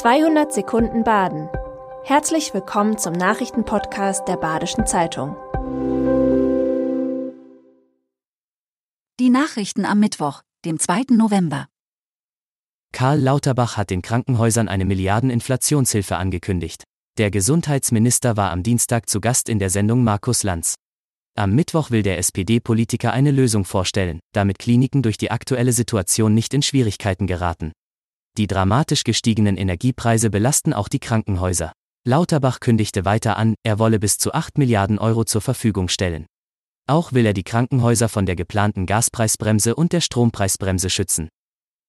200 Sekunden Baden. Herzlich willkommen zum Nachrichtenpodcast der Badischen Zeitung. Die Nachrichten am Mittwoch, dem 2. November. Karl Lauterbach hat den Krankenhäusern eine Milliardeninflationshilfe angekündigt. Der Gesundheitsminister war am Dienstag zu Gast in der Sendung Markus Lanz. Am Mittwoch will der SPD-Politiker eine Lösung vorstellen, damit Kliniken durch die aktuelle Situation nicht in Schwierigkeiten geraten. Die dramatisch gestiegenen Energiepreise belasten auch die Krankenhäuser. Lauterbach kündigte weiter an, er wolle bis zu 8 Milliarden Euro zur Verfügung stellen. Auch will er die Krankenhäuser von der geplanten Gaspreisbremse und der Strompreisbremse schützen.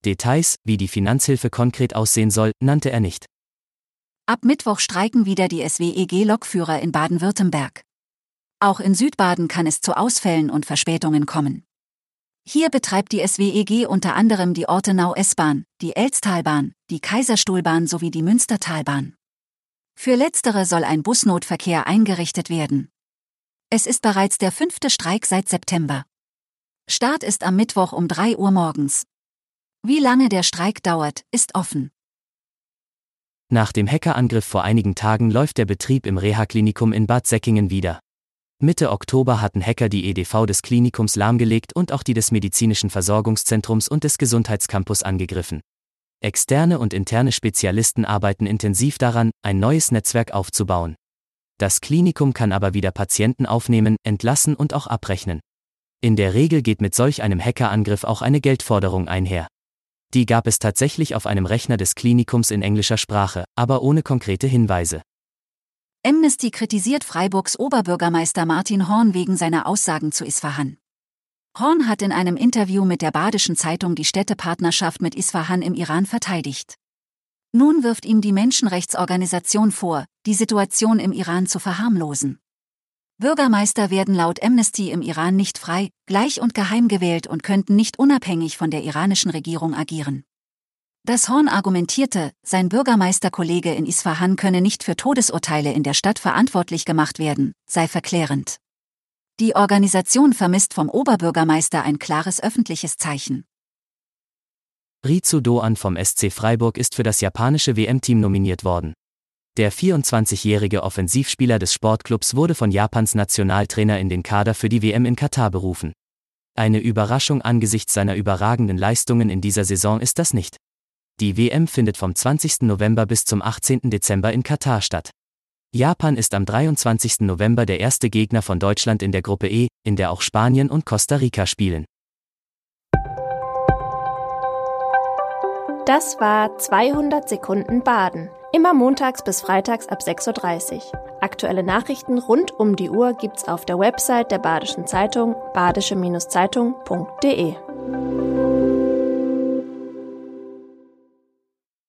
Details, wie die Finanzhilfe konkret aussehen soll, nannte er nicht. Ab Mittwoch streiken wieder die SWEG-Lokführer in Baden-Württemberg. Auch in Südbaden kann es zu Ausfällen und Verspätungen kommen. Hier betreibt die SWEG unter anderem die Ortenau S-Bahn, die Elstalbahn, die Kaiserstuhlbahn sowie die Münstertalbahn. Für letztere soll ein Busnotverkehr eingerichtet werden. Es ist bereits der fünfte Streik seit September. Start ist am Mittwoch um 3 Uhr morgens. Wie lange der Streik dauert, ist offen. Nach dem Hackerangriff vor einigen Tagen läuft der Betrieb im Reha-Klinikum in Bad Säckingen wieder. Mitte Oktober hatten Hacker die EDV des Klinikums lahmgelegt und auch die des Medizinischen Versorgungszentrums und des Gesundheitscampus angegriffen. Externe und interne Spezialisten arbeiten intensiv daran, ein neues Netzwerk aufzubauen. Das Klinikum kann aber wieder Patienten aufnehmen, entlassen und auch abrechnen. In der Regel geht mit solch einem Hackerangriff auch eine Geldforderung einher. Die gab es tatsächlich auf einem Rechner des Klinikums in englischer Sprache, aber ohne konkrete Hinweise. Amnesty kritisiert Freiburgs Oberbürgermeister Martin Horn wegen seiner Aussagen zu Isfahan. Horn hat in einem Interview mit der Badischen Zeitung die Städtepartnerschaft mit Isfahan im Iran verteidigt. Nun wirft ihm die Menschenrechtsorganisation vor, die Situation im Iran zu verharmlosen. Bürgermeister werden laut Amnesty im Iran nicht frei, gleich und geheim gewählt und könnten nicht unabhängig von der iranischen Regierung agieren. Das Horn argumentierte, sein Bürgermeisterkollege in Isfahan könne nicht für Todesurteile in der Stadt verantwortlich gemacht werden, sei verklärend. Die Organisation vermisst vom Oberbürgermeister ein klares öffentliches Zeichen. Rizu Doan vom SC Freiburg ist für das japanische WM-Team nominiert worden. Der 24-jährige Offensivspieler des Sportclubs wurde von Japans Nationaltrainer in den Kader für die WM in Katar berufen. Eine Überraschung angesichts seiner überragenden Leistungen in dieser Saison ist das nicht. Die WM findet vom 20. November bis zum 18. Dezember in Katar statt. Japan ist am 23. November der erste Gegner von Deutschland in der Gruppe E, in der auch Spanien und Costa Rica spielen. Das war 200 Sekunden Baden. Immer montags bis freitags ab 6.30 Uhr. Aktuelle Nachrichten rund um die Uhr gibt's auf der Website der Badischen Zeitung badische-zeitung.de.